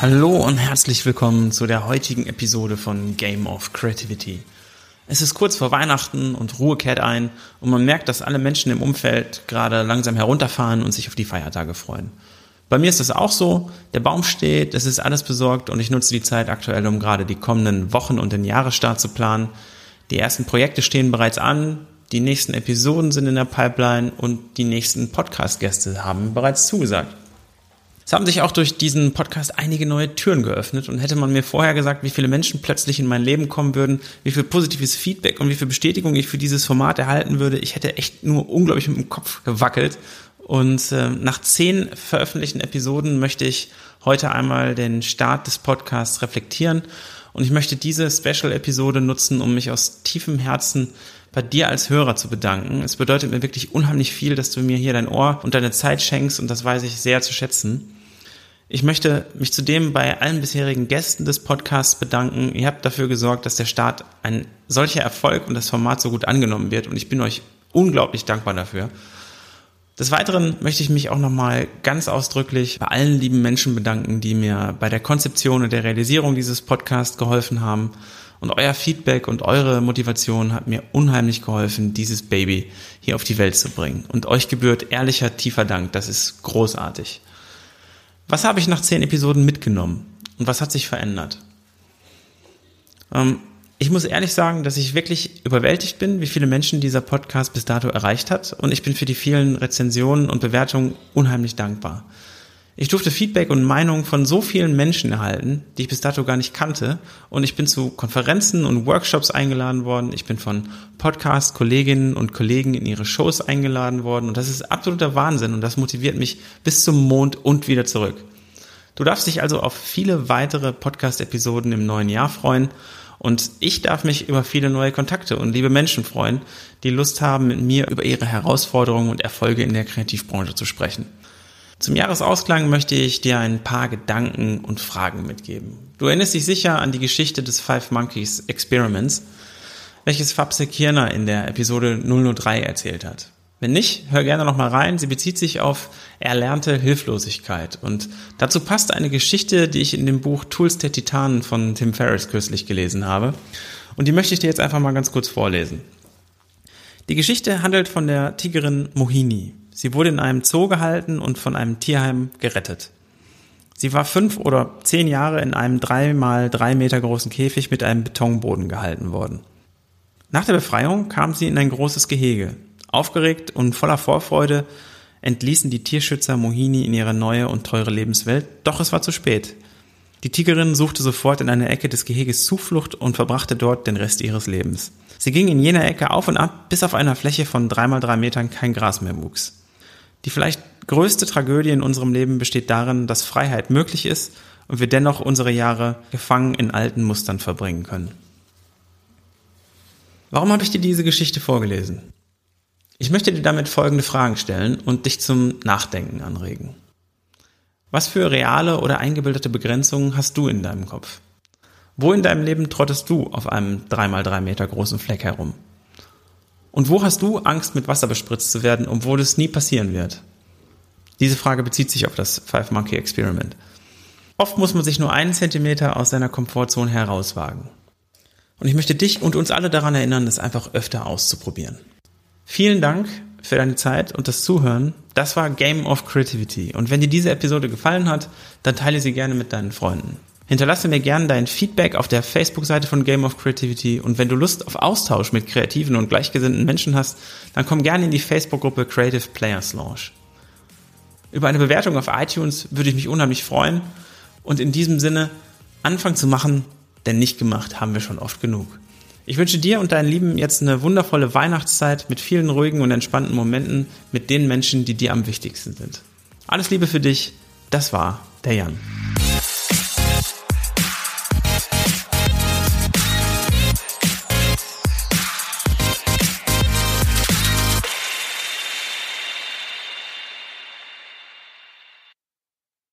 Hallo und herzlich willkommen zu der heutigen Episode von Game of Creativity. Es ist kurz vor Weihnachten und Ruhe kehrt ein und man merkt, dass alle Menschen im Umfeld gerade langsam herunterfahren und sich auf die Feiertage freuen. Bei mir ist das auch so. Der Baum steht, es ist alles besorgt und ich nutze die Zeit aktuell, um gerade die kommenden Wochen und den Jahresstart zu planen. Die ersten Projekte stehen bereits an, die nächsten Episoden sind in der Pipeline und die nächsten Podcast-Gäste haben bereits zugesagt. Es haben sich auch durch diesen Podcast einige neue Türen geöffnet und hätte man mir vorher gesagt, wie viele Menschen plötzlich in mein Leben kommen würden, wie viel positives Feedback und wie viel Bestätigung ich für dieses Format erhalten würde, ich hätte echt nur unglaublich mit dem Kopf gewackelt. Und äh, nach zehn veröffentlichten Episoden möchte ich heute einmal den Start des Podcasts reflektieren und ich möchte diese Special-Episode nutzen, um mich aus tiefem Herzen bei dir als Hörer zu bedanken. Es bedeutet mir wirklich unheimlich viel, dass du mir hier dein Ohr und deine Zeit schenkst und das weiß ich sehr zu schätzen. Ich möchte mich zudem bei allen bisherigen Gästen des Podcasts bedanken. Ihr habt dafür gesorgt, dass der Start ein solcher Erfolg und das Format so gut angenommen wird und ich bin euch unglaublich dankbar dafür. Des Weiteren möchte ich mich auch nochmal ganz ausdrücklich bei allen lieben Menschen bedanken, die mir bei der Konzeption und der Realisierung dieses Podcasts geholfen haben. Und euer Feedback und eure Motivation hat mir unheimlich geholfen, dieses Baby hier auf die Welt zu bringen. Und euch gebührt ehrlicher, tiefer Dank. Das ist großartig. Was habe ich nach zehn Episoden mitgenommen und was hat sich verändert? Ähm, ich muss ehrlich sagen, dass ich wirklich überwältigt bin, wie viele Menschen dieser Podcast bis dato erreicht hat und ich bin für die vielen Rezensionen und Bewertungen unheimlich dankbar. Ich durfte Feedback und Meinungen von so vielen Menschen erhalten, die ich bis dato gar nicht kannte. Und ich bin zu Konferenzen und Workshops eingeladen worden. Ich bin von Podcast-Kolleginnen und Kollegen in ihre Shows eingeladen worden. Und das ist absoluter Wahnsinn. Und das motiviert mich bis zum Mond und wieder zurück. Du darfst dich also auf viele weitere Podcast-Episoden im neuen Jahr freuen. Und ich darf mich über viele neue Kontakte und liebe Menschen freuen, die Lust haben, mit mir über ihre Herausforderungen und Erfolge in der Kreativbranche zu sprechen. Zum Jahresausklang möchte ich dir ein paar Gedanken und Fragen mitgeben. Du erinnerst dich sicher an die Geschichte des Five Monkeys Experiments, welches Fabse Kirner in der Episode 003 erzählt hat. Wenn nicht, hör gerne noch mal rein. Sie bezieht sich auf erlernte Hilflosigkeit. Und dazu passt eine Geschichte, die ich in dem Buch Tools der Titanen von Tim Ferriss kürzlich gelesen habe. Und die möchte ich dir jetzt einfach mal ganz kurz vorlesen. Die Geschichte handelt von der Tigerin Mohini. Sie wurde in einem Zoo gehalten und von einem Tierheim gerettet. Sie war fünf oder zehn Jahre in einem drei mal drei Meter großen Käfig mit einem Betonboden gehalten worden. Nach der Befreiung kam sie in ein großes Gehege. Aufgeregt und voller Vorfreude entließen die Tierschützer Mohini in ihre neue und teure Lebenswelt, doch es war zu spät. Die Tigerin suchte sofort in einer Ecke des Geheges Zuflucht und verbrachte dort den Rest ihres Lebens. Sie ging in jener Ecke auf und ab, bis auf einer Fläche von drei mal drei Metern kein Gras mehr wuchs. Die vielleicht größte Tragödie in unserem Leben besteht darin, dass Freiheit möglich ist und wir dennoch unsere Jahre gefangen in alten Mustern verbringen können. Warum habe ich dir diese Geschichte vorgelesen? Ich möchte dir damit folgende Fragen stellen und dich zum Nachdenken anregen. Was für reale oder eingebildete Begrenzungen hast du in deinem Kopf? Wo in deinem Leben trottest du auf einem 3x3 Meter großen Fleck herum? Und wo hast du Angst, mit Wasser bespritzt zu werden, obwohl es nie passieren wird? Diese Frage bezieht sich auf das Five Monkey Experiment. Oft muss man sich nur einen Zentimeter aus seiner Komfortzone herauswagen. Und ich möchte dich und uns alle daran erinnern, das einfach öfter auszuprobieren. Vielen Dank für deine Zeit und das Zuhören. Das war Game of Creativity. Und wenn dir diese Episode gefallen hat, dann teile sie gerne mit deinen Freunden. Hinterlasse mir gerne dein Feedback auf der Facebook-Seite von Game of Creativity und wenn du Lust auf Austausch mit kreativen und gleichgesinnten Menschen hast, dann komm gerne in die Facebook-Gruppe Creative Players Launch. Über eine Bewertung auf iTunes würde ich mich unheimlich freuen und in diesem Sinne Anfang zu machen, denn nicht gemacht haben wir schon oft genug. Ich wünsche dir und deinen Lieben jetzt eine wundervolle Weihnachtszeit mit vielen ruhigen und entspannten Momenten mit den Menschen, die dir am wichtigsten sind. Alles Liebe für dich, das war der Jan.